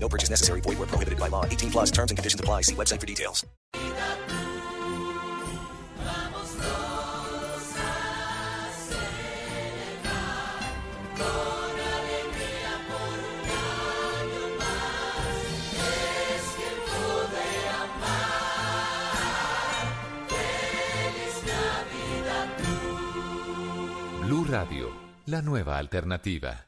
No purchase necessary. Void where prohibited by law. 18 plus terms and conditions apply. See website for details. Blue Radio, la nueva alternativa.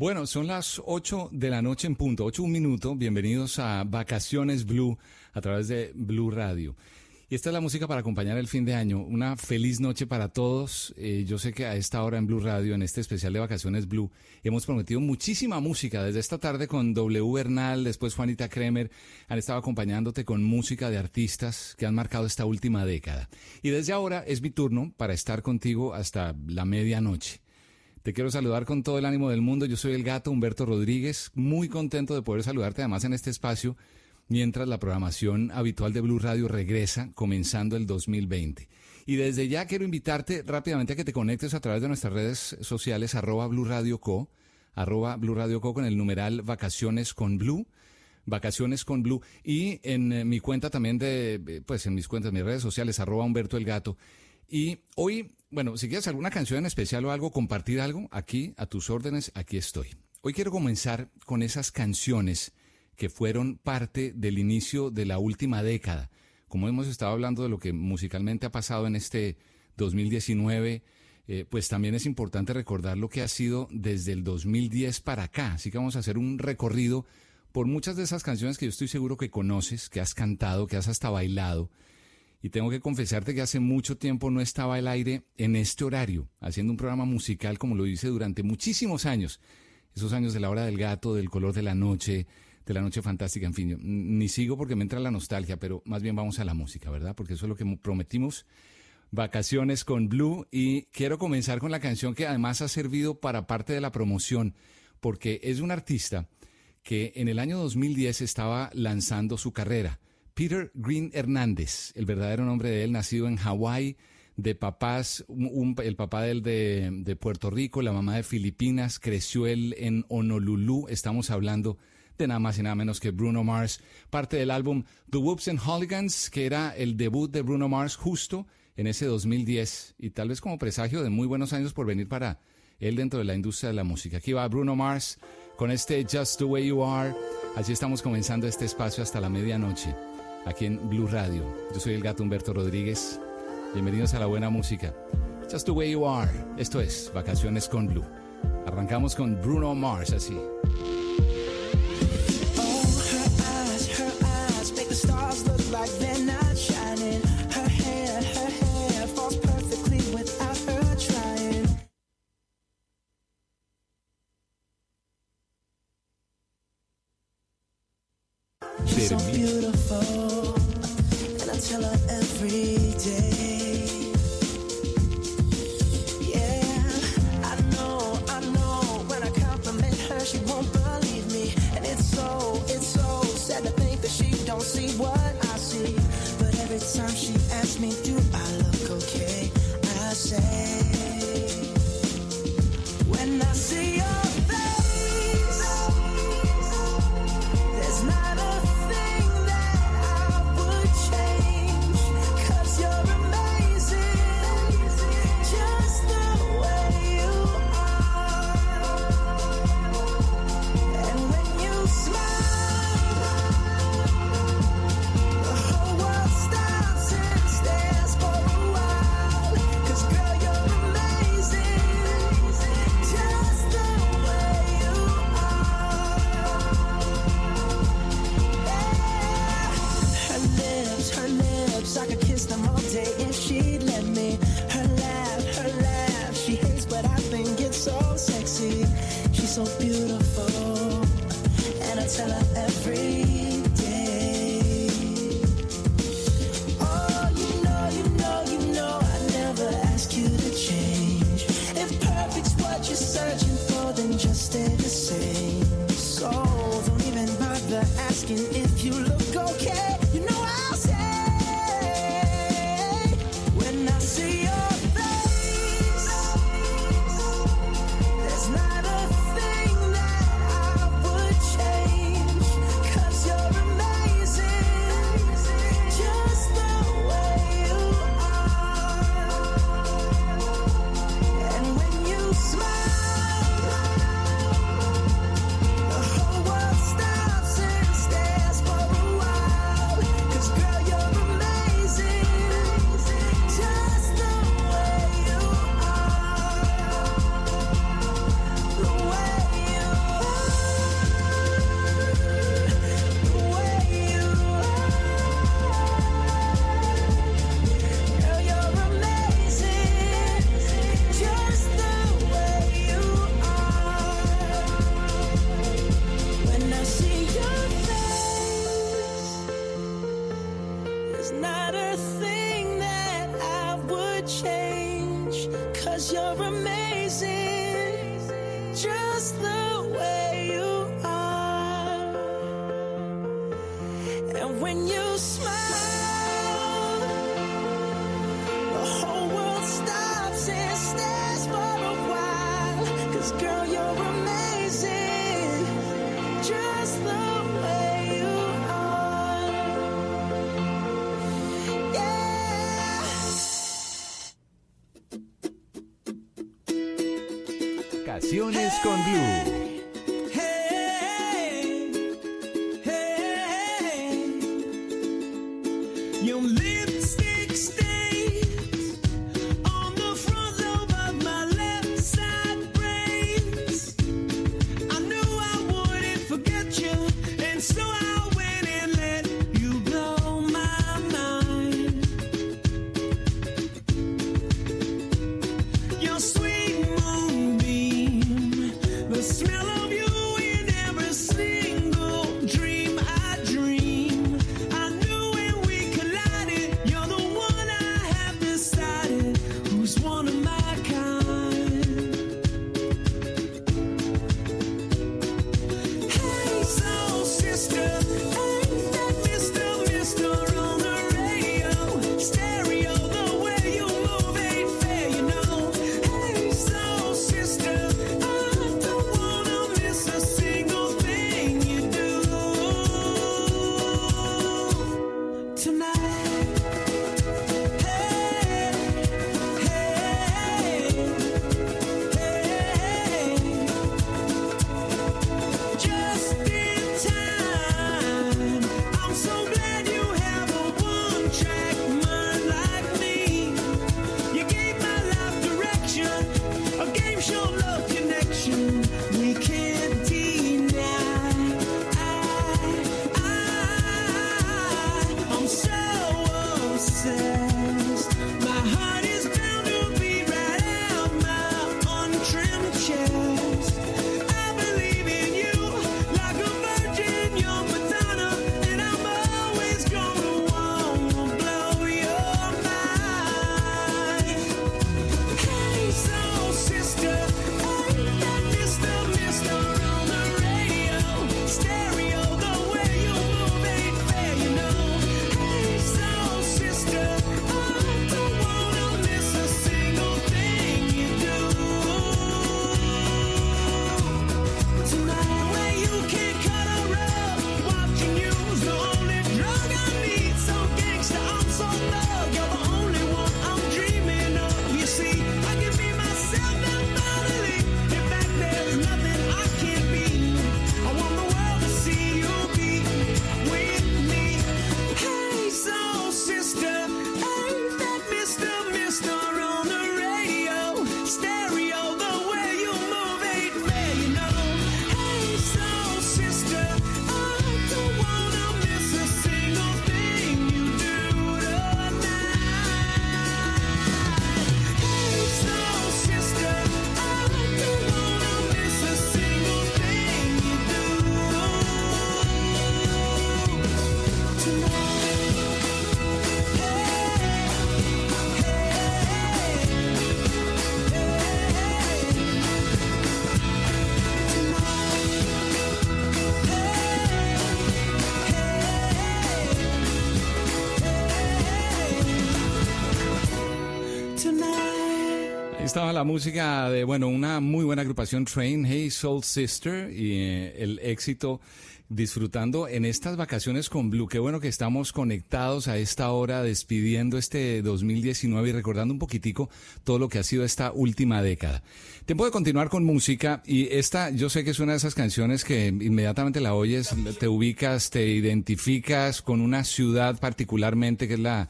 Bueno, son las 8 de la noche en punto, 8 un minuto. Bienvenidos a Vacaciones Blue a través de Blue Radio. Y esta es la música para acompañar el fin de año. Una feliz noche para todos. Eh, yo sé que a esta hora en Blue Radio, en este especial de Vacaciones Blue, hemos prometido muchísima música. Desde esta tarde con W Bernal, después Juanita Kremer, han estado acompañándote con música de artistas que han marcado esta última década. Y desde ahora es mi turno para estar contigo hasta la medianoche. Te quiero saludar con todo el ánimo del mundo. Yo soy el gato Humberto Rodríguez, muy contento de poder saludarte además en este espacio mientras la programación habitual de Blue Radio regresa comenzando el 2020. Y desde ya quiero invitarte rápidamente a que te conectes a través de nuestras redes sociales arroba Blue Radio Co, arroba Blue Radio Co con el numeral Vacaciones con Blue. Vacaciones con Blue y en eh, mi cuenta también de, eh, pues en mis cuentas, mis redes sociales, arroba Humberto el Gato. Y hoy, bueno, si quieres alguna canción en especial o algo, compartir algo, aquí a tus órdenes, aquí estoy. Hoy quiero comenzar con esas canciones que fueron parte del inicio de la última década. Como hemos estado hablando de lo que musicalmente ha pasado en este 2019, eh, pues también es importante recordar lo que ha sido desde el 2010 para acá. Así que vamos a hacer un recorrido por muchas de esas canciones que yo estoy seguro que conoces, que has cantado, que has hasta bailado. Y tengo que confesarte que hace mucho tiempo no estaba al aire en este horario, haciendo un programa musical como lo hice durante muchísimos años. Esos años de la hora del gato, del color de la noche, de la noche fantástica, en fin, yo ni sigo porque me entra la nostalgia, pero más bien vamos a la música, ¿verdad? Porque eso es lo que prometimos. Vacaciones con Blue y quiero comenzar con la canción que además ha servido para parte de la promoción, porque es un artista que en el año 2010 estaba lanzando su carrera. Peter Green Hernández, el verdadero nombre de él, nacido en Hawái, de papás, un, el papá de él de, de, Puerto Rico, la mamá de Filipinas, creció él en Honolulu, estamos hablando de nada más y nada menos que Bruno Mars, parte del álbum The Whoops and Hooligans, que era el debut de Bruno Mars justo en ese 2010 y tal vez como presagio de muy buenos años por venir para él dentro de la industria de la música. Aquí va Bruno Mars con este Just the Way You Are. Así estamos comenzando este espacio hasta la medianoche, aquí en Blue Radio. Yo soy el gato Humberto Rodríguez. Bienvenidos a la buena música. Just the Way You Are. Esto es Vacaciones con Blue. Arrancamos con Bruno Mars así. Vacaciones con Blue. Estaba la música de, bueno, una muy buena agrupación Train, Hey Soul Sister, y eh, el éxito disfrutando en estas vacaciones con Blue. Qué bueno que estamos conectados a esta hora, despidiendo este 2019 y recordando un poquitico todo lo que ha sido esta última década. Tiempo de continuar con música y esta, yo sé que es una de esas canciones que inmediatamente la oyes, te ubicas, te identificas con una ciudad particularmente que es la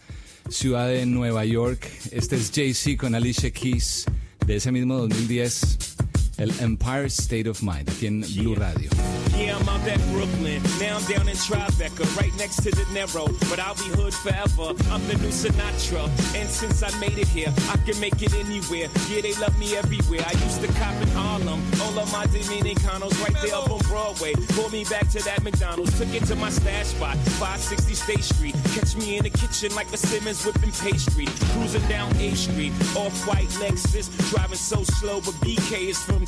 ciudad de Nueva York. Este es Jay-Z con Alicia Keys de ese mismo 2010, el Empire State of Mind, aquí en Blue Radio. Yeah, I'm out at Brooklyn. Now I'm down in Tribeca, right next to the Narrow. But I'll be hood forever. I'm the new Sinatra. And since I made it here, I can make it anywhere. Yeah, they love me everywhere. I used to cop in Harlem. All of my Dominicanos right there up on Broadway. Pulled me back to that McDonald's. Took it to my stash spot, 560 State Street. Catch me in the kitchen like the Simmons whipping pastry. Cruising down A Street, off-white Lexus. Driving so slow, but BK is from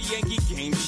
the Yankee game.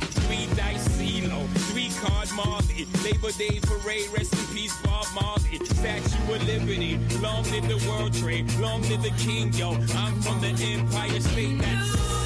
Three dice CeeLo, three card Marley. Labor Day parade, rest in peace, Bob Marley. Statue of Liberty, long live the World Trade, long live the King, yo. I'm from the Empire State. That's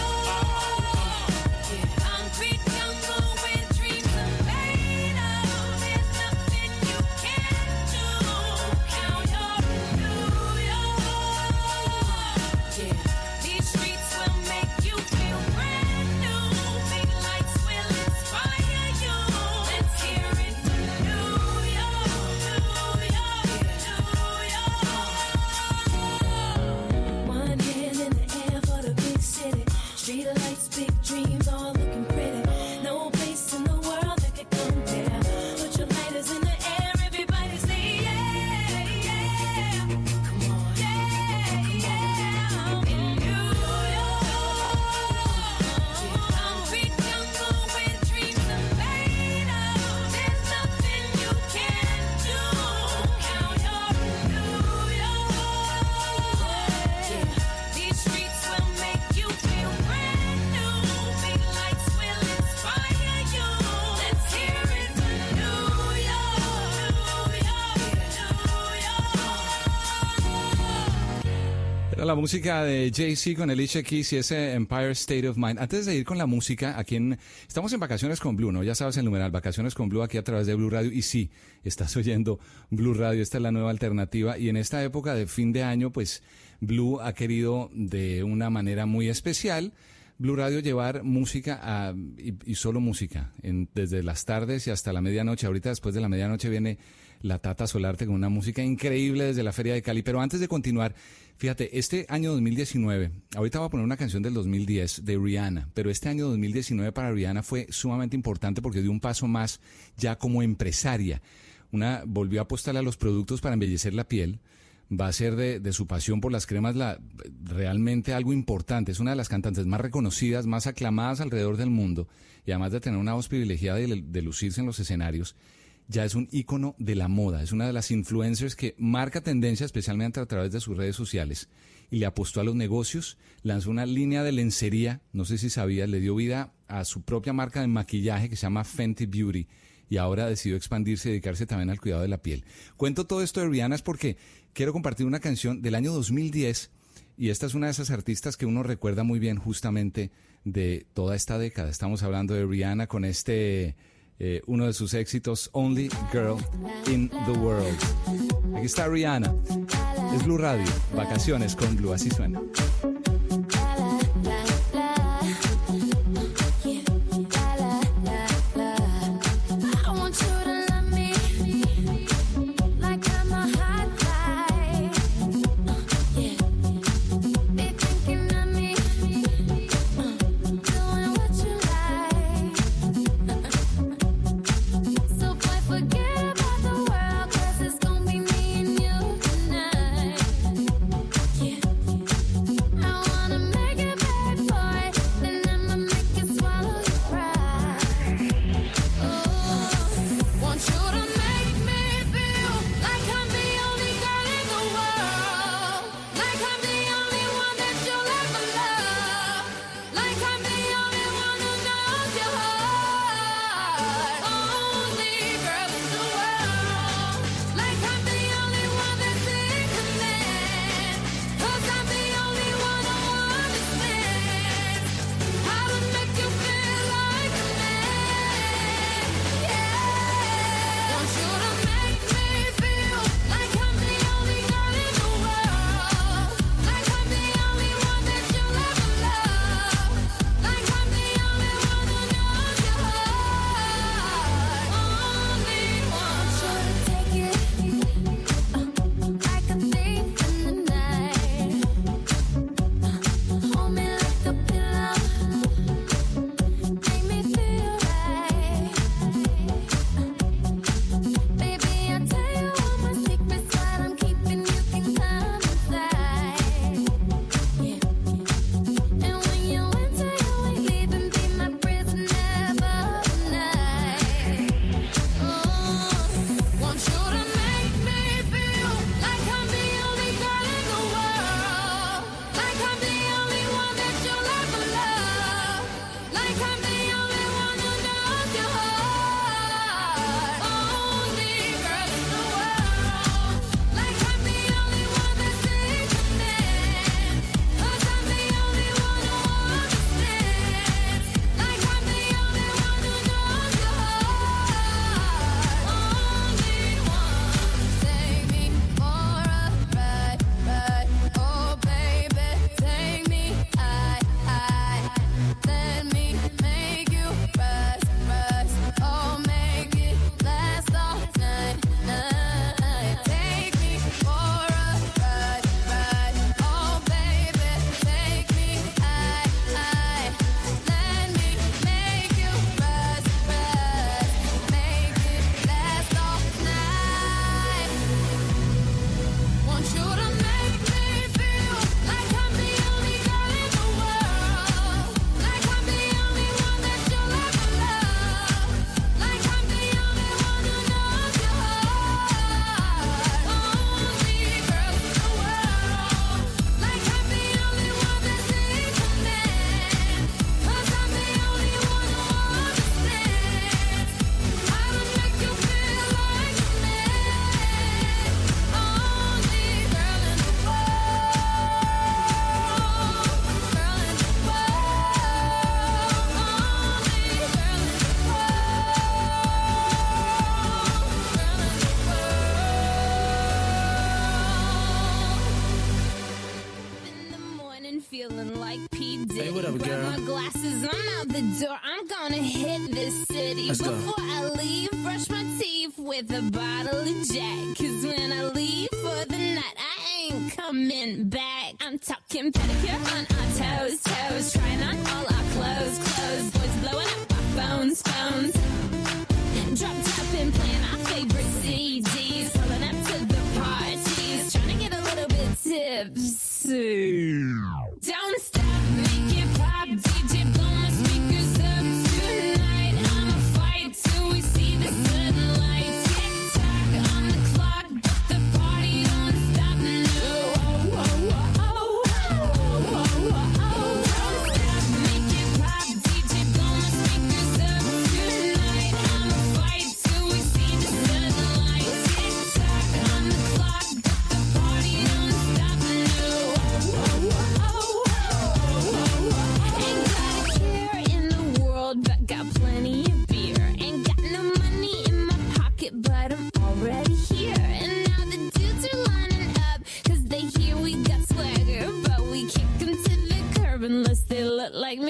Música de Jay-Z con Alicia Keys y ese Empire State of Mind. Antes de ir con la música, aquí en, estamos en Vacaciones con Blue, ¿no? Ya sabes el numeral, Vacaciones con Blue aquí a través de Blue Radio. Y sí, estás oyendo Blue Radio, esta es la nueva alternativa. Y en esta época de fin de año, pues Blue ha querido de una manera muy especial Blue Radio llevar música a- y, y solo música, en- desde las tardes y hasta la medianoche. Ahorita después de la medianoche viene la Tata Solarte con una música increíble desde la Feria de Cali. Pero antes de continuar, fíjate, este año 2019, ahorita voy a poner una canción del 2010 de Rihanna, pero este año 2019 para Rihanna fue sumamente importante porque dio un paso más ya como empresaria. Una volvió a apostarle a los productos para embellecer la piel va a ser de, de su pasión por las cremas la, realmente algo importante. Es una de las cantantes más reconocidas, más aclamadas alrededor del mundo y además de tener una voz privilegiada y de lucirse en los escenarios, ya es un ícono de la moda. Es una de las influencers que marca tendencia especialmente a través de sus redes sociales y le apostó a los negocios, lanzó una línea de lencería, no sé si sabías, le dio vida a su propia marca de maquillaje que se llama Fenty Beauty y ahora decidió expandirse y dedicarse también al cuidado de la piel. Cuento todo esto de Rihanna es porque quiero compartir una canción del año 2010 y esta es una de esas artistas que uno recuerda muy bien justamente de toda esta década. Estamos hablando de Rihanna con este, eh, uno de sus éxitos, Only Girl in the World. Aquí está Rihanna. Es Blue Radio, vacaciones con Blue, así suena.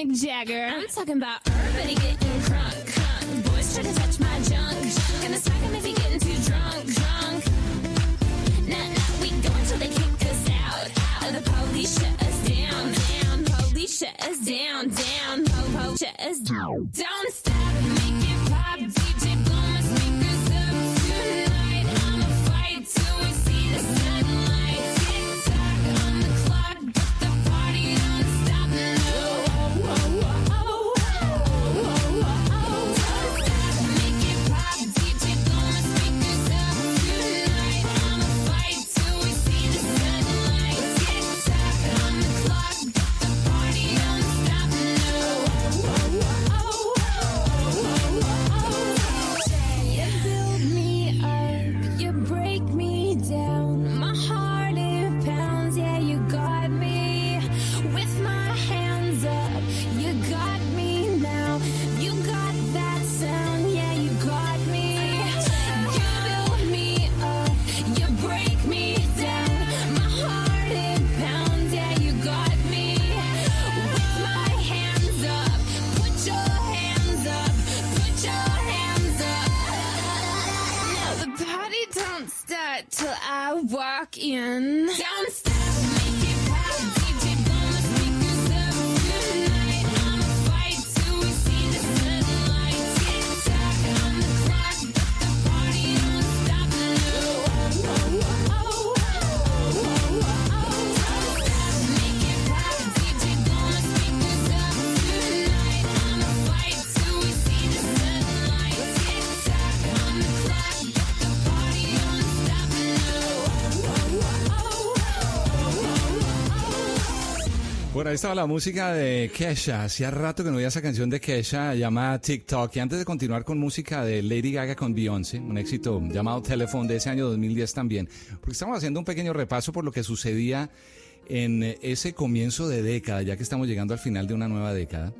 Mick Jagger. I'm talking about everybody getting crunk. Boys try to touch my junk. Gonna smack him if he getting too drunk, drunk. Nah, nah, we go until they kick us out. Or The police shut us down, down. Police shut us down, down. Po, po, shut us down. Don't in. Por ahí estaba la música de Kesha. Hacía rato que no veía esa canción de Kesha llamada TikTok. Y antes de continuar con música de Lady Gaga con Beyoncé, un éxito llamado Telephone de ese año 2010 también, porque estamos haciendo un pequeño repaso por lo que sucedía en ese comienzo de década, ya que estamos llegando al final de una nueva década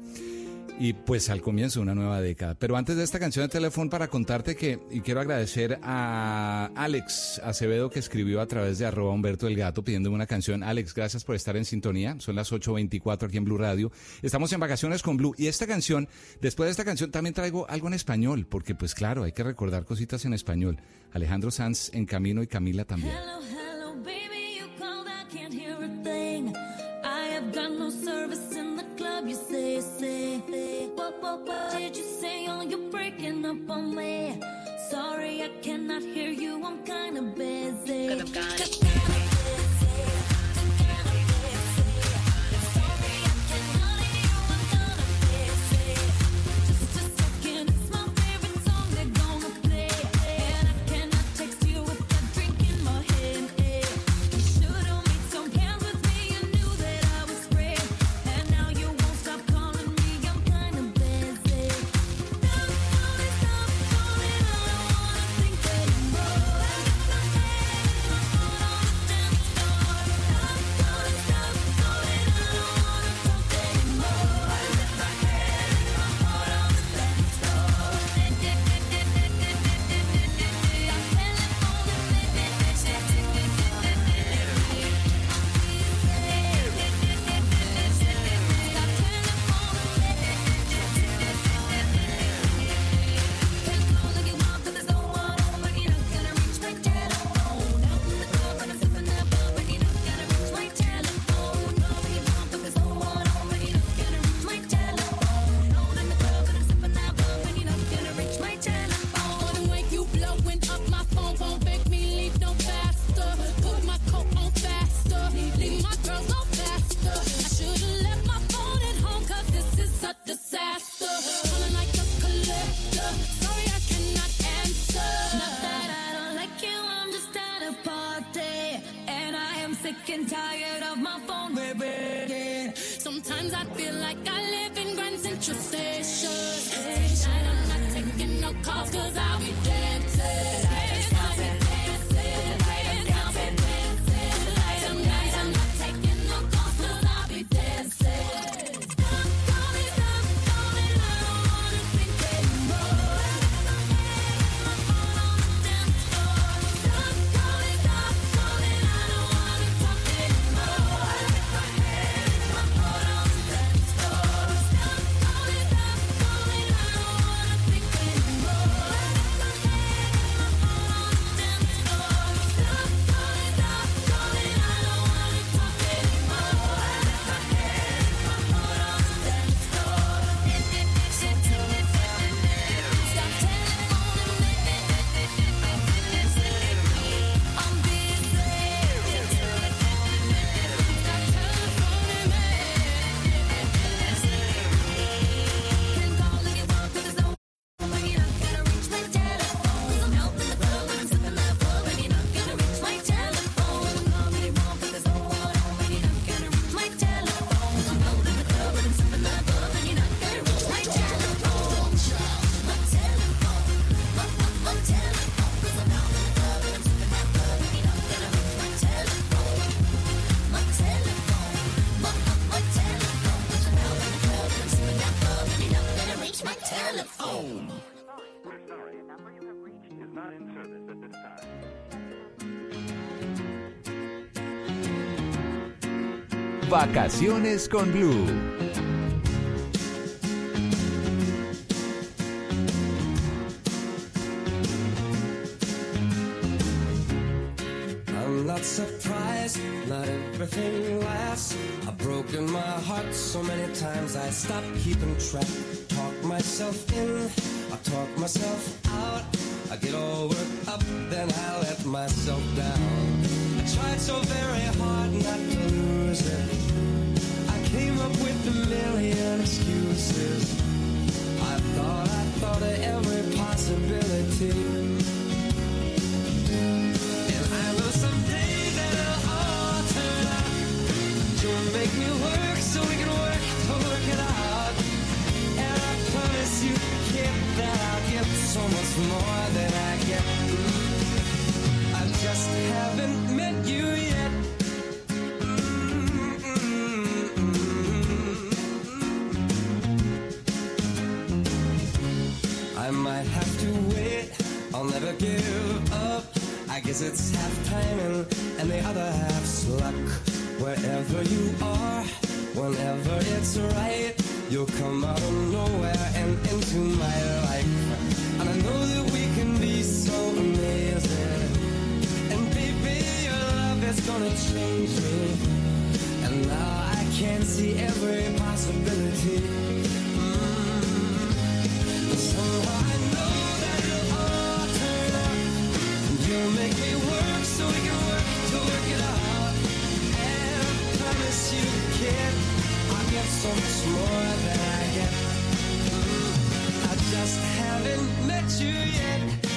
y pues al comienzo de una nueva década. Pero antes de esta canción de teléfono para contarte que, y quiero agradecer a Alex Acevedo que escribió a través de arroba Humberto el Gato pidiéndome una canción. Alex, gracias por estar en sintonía. Son las 8.24 aquí en Blue Radio. Estamos en vacaciones con Blue y esta canción, después de esta canción también traigo algo en español, porque pues claro, hay que recordar cositas en español. Alejandro Sanz en camino y Camila también. Hello, hello, baby, you time you say, say, say, what, what, what did you say? Oh, you're breaking up on me. Sorry, I cannot hear you. I'm kinda busy. Vacaciones con Blue. I'm not surprised, not everything lasts. I've broken my heart so many times I stopped keeping track. out of nowhere and into my life. And I know that we can be so amazing. And baby, your love is gonna change me. And now I can see every possibility. Mm. Somehow I know that it'll all turn. You make me work so we can work to work it out. And I promise you, kid, I get so much more than haven't met you yet.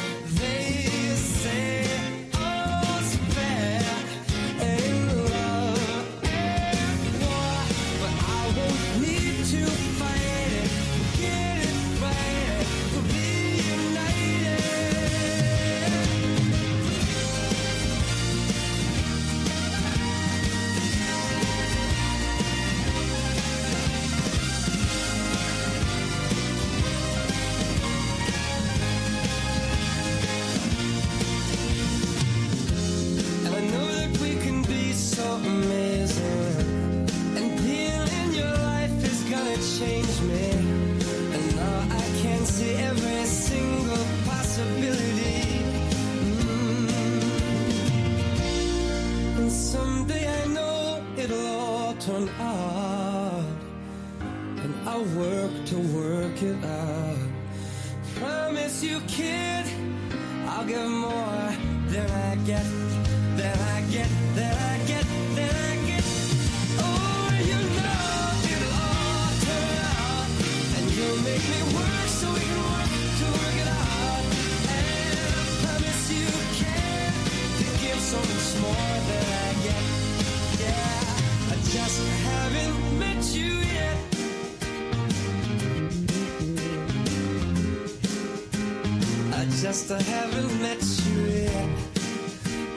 Just haven't met you yet.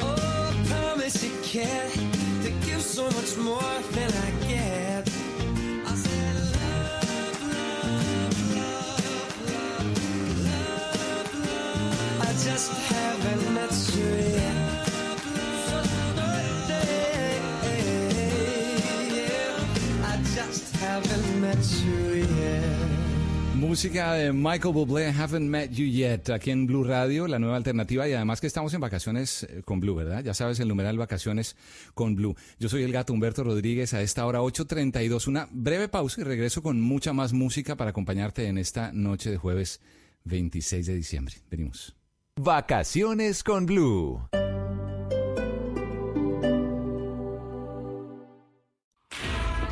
Oh, I promise you care to give so much more Música de Michael Bublé, Haven't Met You Yet, aquí en Blue Radio, la nueva alternativa y además que estamos en vacaciones eh, con Blue, ¿verdad? Ya sabes el numeral vacaciones con Blue. Yo soy el gato Humberto Rodríguez a esta hora 8.32, una breve pausa y regreso con mucha más música para acompañarte en esta noche de jueves 26 de diciembre. Venimos. Vacaciones con Blue.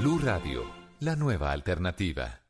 Blue Radio, la nueva alternativa.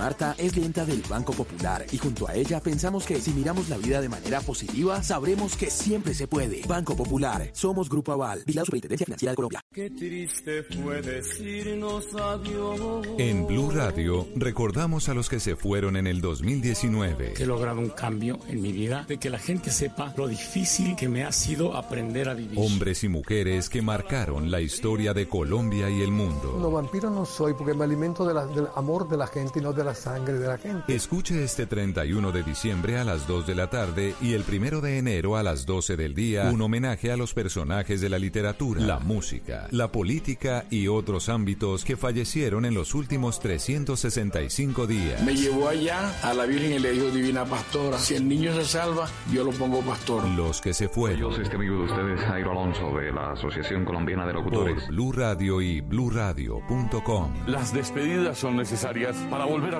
Marta es clienta del Banco Popular y junto a ella pensamos que si miramos la vida de manera positiva, sabremos que siempre se puede. Banco Popular, somos Grupo Aval, y la Superintendencia Financiera de Colombia. Qué triste fue decirnos adiós. En Blue Radio recordamos a los que se fueron en el 2019. He logrado un cambio en mi vida, de que la gente sepa lo difícil que me ha sido aprender a vivir. Hombres y mujeres que marcaron la historia de Colombia y el mundo. No, vampiro no soy porque me alimento de del amor de la gente y no de la sangre de la gente. Escuche este 31 de diciembre a las 2 de la tarde y el 1 de enero a las 12 del día un homenaje a los personajes de la literatura, la música, la política y otros ámbitos que fallecieron en los últimos 365 días. Me llevó allá a la Virgen y le dijo, Divina Pastora, si el niño se salva, yo lo pongo pastor. Los que se fueron. Yo soy este amigo de ustedes, Jairo Alonso, de la Asociación Colombiana de Locutores. Por Blue Radio y bluradio.com. Las despedidas son necesarias para volver a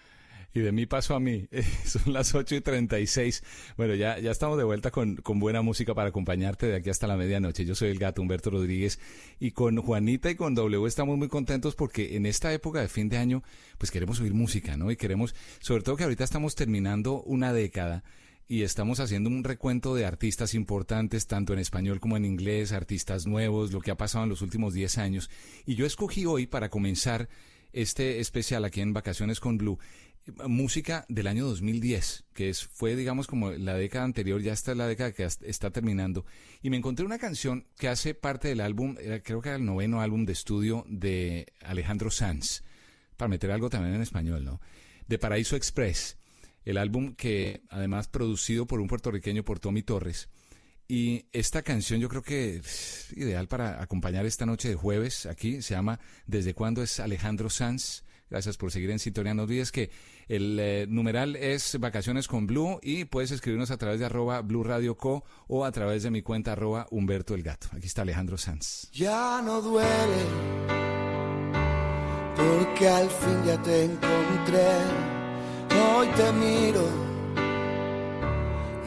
Y de mí paso a mí. Son las 8 y 36. Bueno, ya, ya estamos de vuelta con, con buena música para acompañarte de aquí hasta la medianoche. Yo soy el gato Humberto Rodríguez y con Juanita y con W estamos muy contentos porque en esta época de fin de año pues queremos oír música, ¿no? Y queremos, sobre todo que ahorita estamos terminando una década y estamos haciendo un recuento de artistas importantes, tanto en español como en inglés, artistas nuevos, lo que ha pasado en los últimos 10 años. Y yo escogí hoy para comenzar este especial aquí en Vacaciones con Blue música del año 2010, que es, fue, digamos, como la década anterior, ya está la década que está terminando, y me encontré una canción que hace parte del álbum, creo que era el noveno álbum de estudio de Alejandro Sanz, para meter algo también en español, ¿no? De Paraíso Express, el álbum que además producido por un puertorriqueño, por Tommy Torres, y esta canción yo creo que es ideal para acompañar esta noche de jueves aquí. Se llama ¿Desde cuándo es Alejandro Sanz? Gracias por seguir en sintonía. No olvides que el eh, numeral es Vacaciones con Blue y puedes escribirnos a través de arroba Blue Radio Co o a través de mi cuenta arroba Humberto el Gato. Aquí está Alejandro Sanz. Ya no duele, porque al fin ya te encontré. Hoy te miro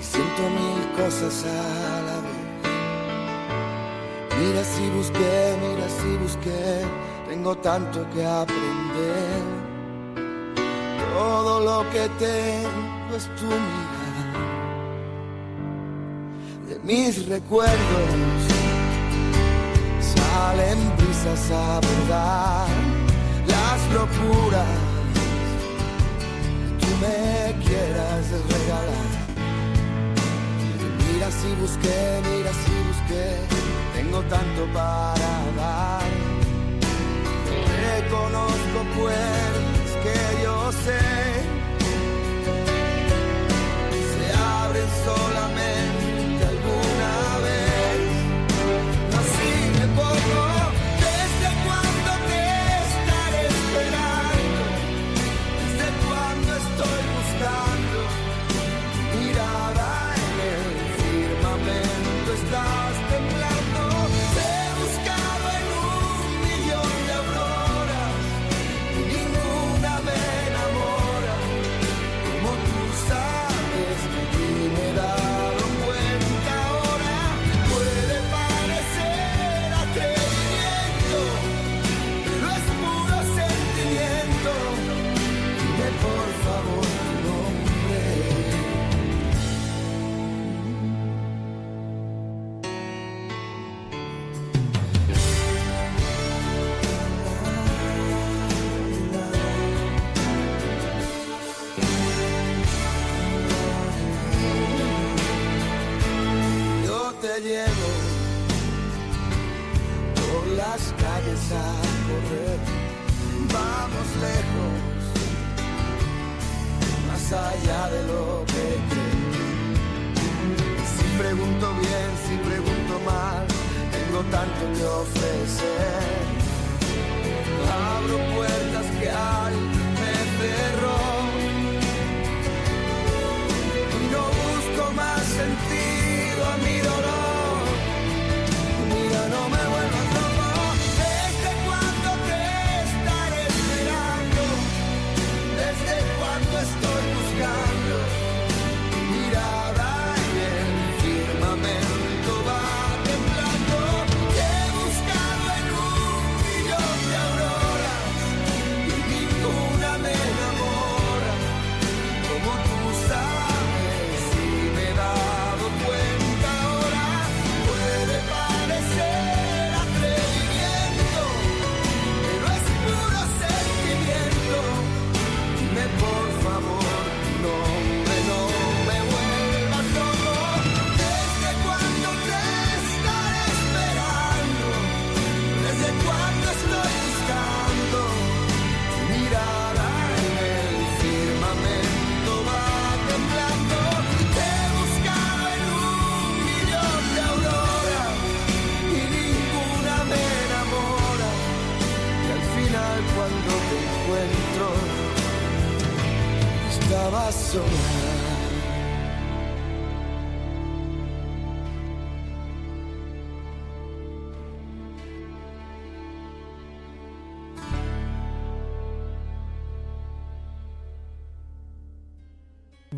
y siento mil cosas a la vez. Mira si busqué, mira si busqué, tengo tanto que aprender. Todo lo que tengo es tu mirada. De mis recuerdos salen brisas a verdad las locuras que tú me quieras regalar. Mira si busqué, mira si busqué, tengo tanto para dar. Reconozco pues que yo sé. Se abren solamente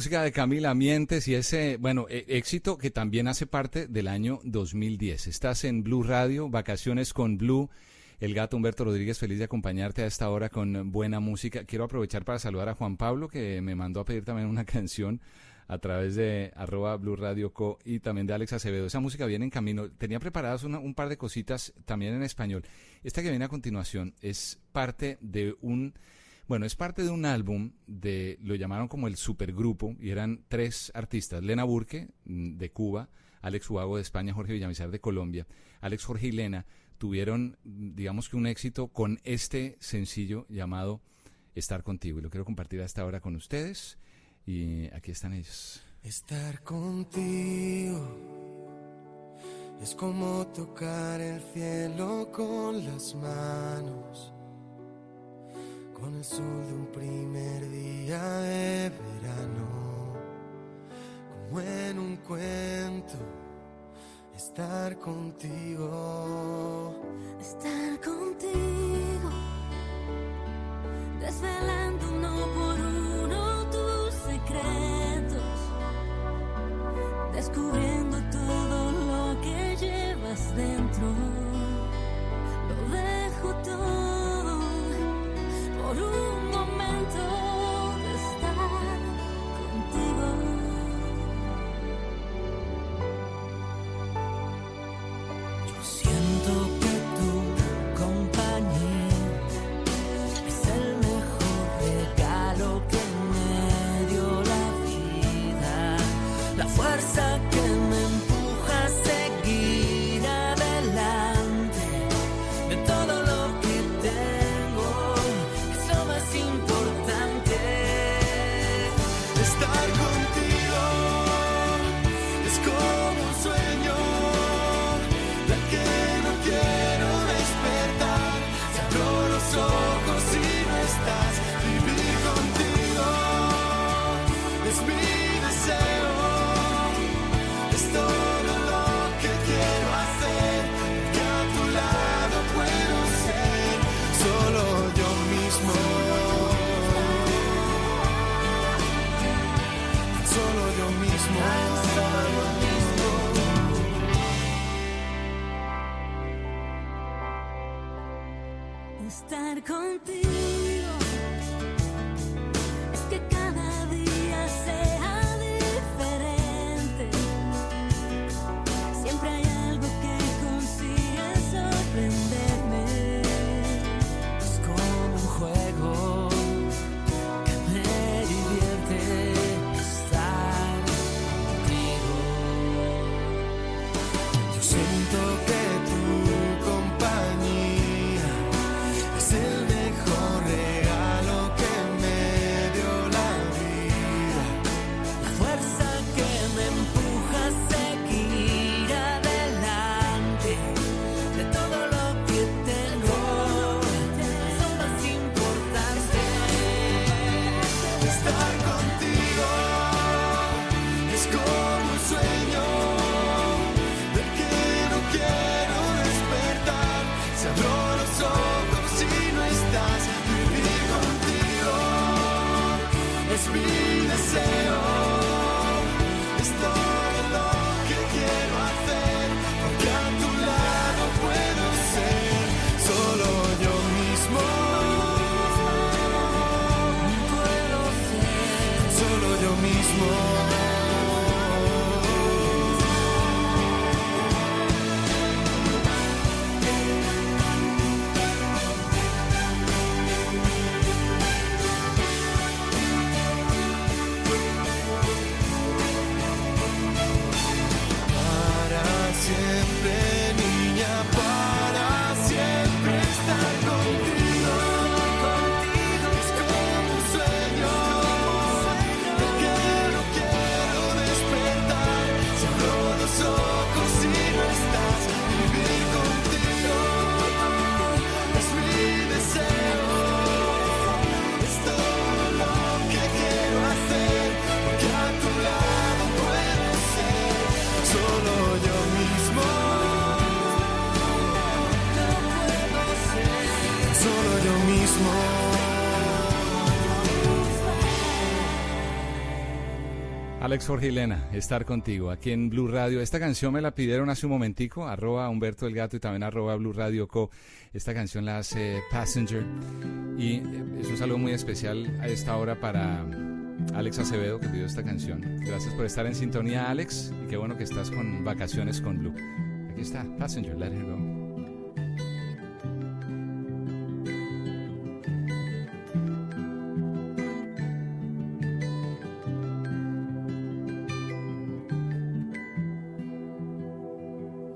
Música de Camila Mientes y ese, bueno, e- éxito que también hace parte del año 2010. Estás en Blue Radio, Vacaciones con Blue. El gato Humberto Rodríguez, feliz de acompañarte a esta hora con buena música. Quiero aprovechar para saludar a Juan Pablo, que me mandó a pedir también una canción a través de arroba Blue Radio Co y también de Alex Acevedo. Esa música viene en camino. Tenía preparadas una- un par de cositas también en español. Esta que viene a continuación es parte de un bueno, es parte de un álbum de, lo llamaron como el supergrupo, y eran tres artistas, Lena Burke, mm, de Cuba, Alex Huago de España, Jorge Villamizar de Colombia, Alex Jorge y Lena, tuvieron, mm, digamos que un éxito con este sencillo llamado Estar Contigo, y lo quiero compartir hasta ahora con ustedes, y aquí están ellos. Estar contigo es como tocar el cielo con las manos, con el sol de un primer día de verano, como en un cuento. Estar contigo, Estar contigo, desvelando uno por uno tus secretos, descubriendo todo lo que llevas dentro. Lo dejo todo por Alex Forgilena, estar contigo aquí en Blue Radio. Esta canción me la pidieron hace un momentico, arroba Humberto el Gato y también arroba Blue Radio Co. Esta canción la hace Passenger y es un saludo muy especial a esta hora para Alex Acevedo que pidió esta canción. Gracias por estar en sintonía, Alex, y qué bueno que estás con vacaciones con Blue. Aquí está Passenger, let it go.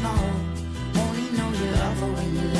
snow. Only know you love her when you love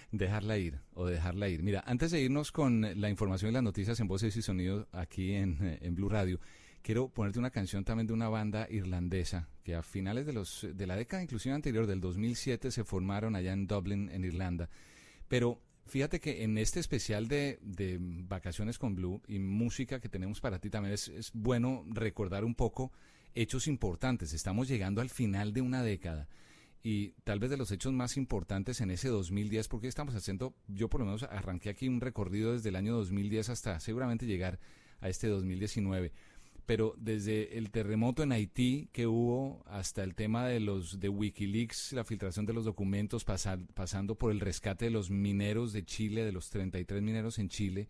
Dejarla ir o dejarla ir. Mira, antes de irnos con la información y las noticias en voces y sonidos aquí en, eh, en Blue Radio, quiero ponerte una canción también de una banda irlandesa que a finales de, los, de la década inclusive anterior, del 2007, se formaron allá en Dublin, en Irlanda. Pero fíjate que en este especial de, de Vacaciones con Blue y música que tenemos para ti también es, es bueno recordar un poco hechos importantes. Estamos llegando al final de una década y tal vez de los hechos más importantes en ese 2010, porque estamos haciendo, yo por lo menos arranqué aquí un recorrido desde el año 2010 hasta seguramente llegar a este 2019. Pero desde el terremoto en Haití que hubo hasta el tema de los de WikiLeaks, la filtración de los documentos, pasar- pasando por el rescate de los mineros de Chile, de los 33 mineros en Chile,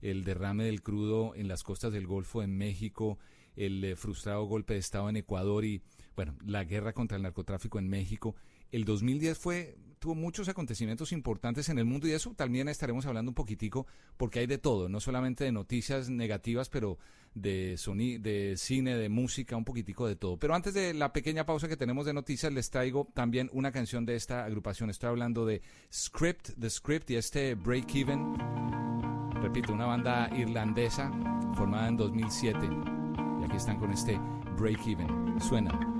el derrame del crudo en las costas del Golfo en México, el eh, frustrado golpe de Estado en Ecuador y, bueno, la guerra contra el narcotráfico en México. El 2010 fue, tuvo muchos acontecimientos importantes en el mundo y de eso también estaremos hablando un poquitico porque hay de todo, no solamente de noticias negativas, pero de, soni de cine, de música, un poquitico de todo. Pero antes de la pequeña pausa que tenemos de noticias, les traigo también una canción de esta agrupación. Estoy hablando de Script, The Script y este Break Even. Repito, una banda irlandesa formada en 2007. Y aquí están con este Break Even. Suena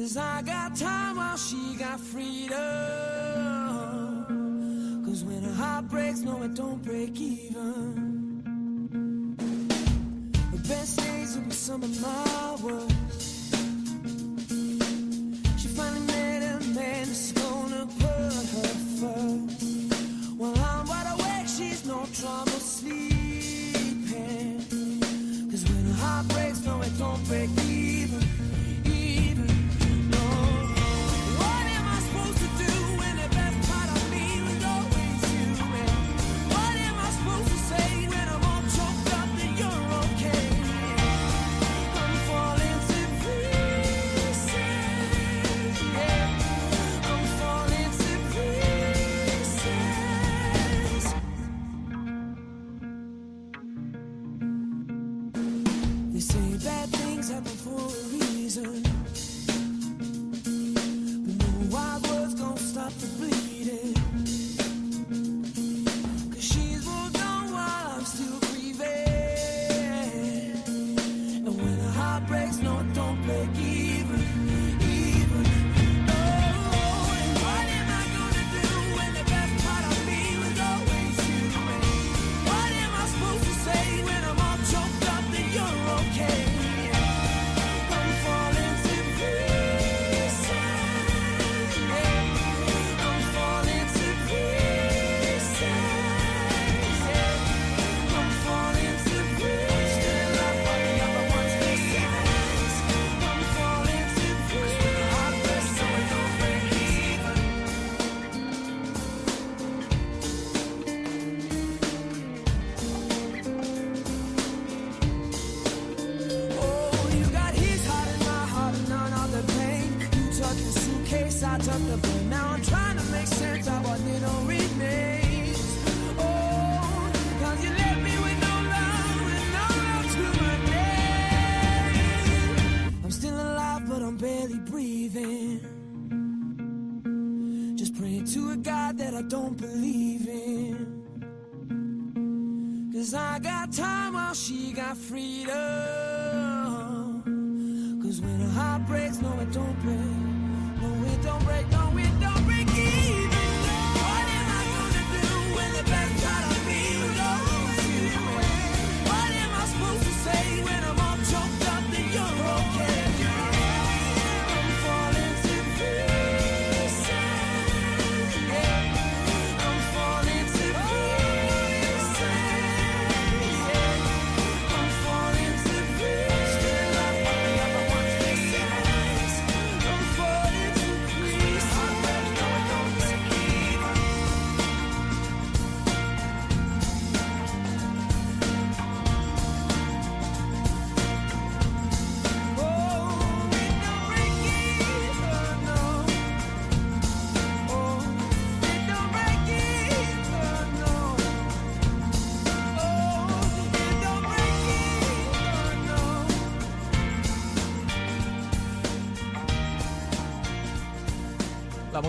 Cause I got time while she got freedom. Cause when a heart breaks, no, it don't break even. The best days will be some of my worst. She finally met a man that's gonna put her first. While I'm wide awake, she's no trouble sleeping. Cause when her heart breaks, no, it don't break even.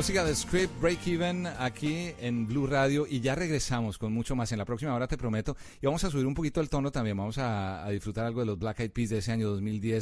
Música de Script Break Even aquí en Blue Radio y ya regresamos con mucho más en la próxima hora te prometo. Y vamos a subir un poquito el tono también vamos a, a disfrutar algo de los Black Eyed Peas de ese año 2010